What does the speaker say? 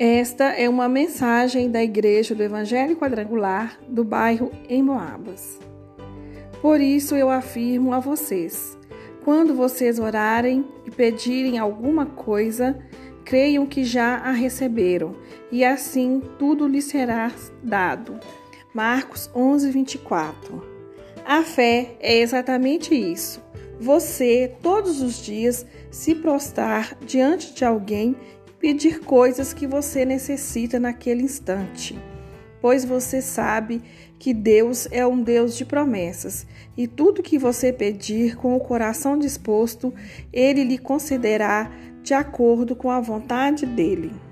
Esta é uma mensagem da Igreja do Evangelho Quadrangular do bairro em Moabas. Por isso eu afirmo a vocês: quando vocês orarem e pedirem alguma coisa, creiam que já a receberam, e assim tudo lhes será dado. Marcos 11, 24. A fé é exatamente isso. Você, todos os dias, se prostrar diante de alguém pedir coisas que você necessita naquele instante, pois você sabe que Deus é um Deus de promessas e tudo que você pedir com o coração disposto, Ele lhe concederá de acordo com a vontade dele.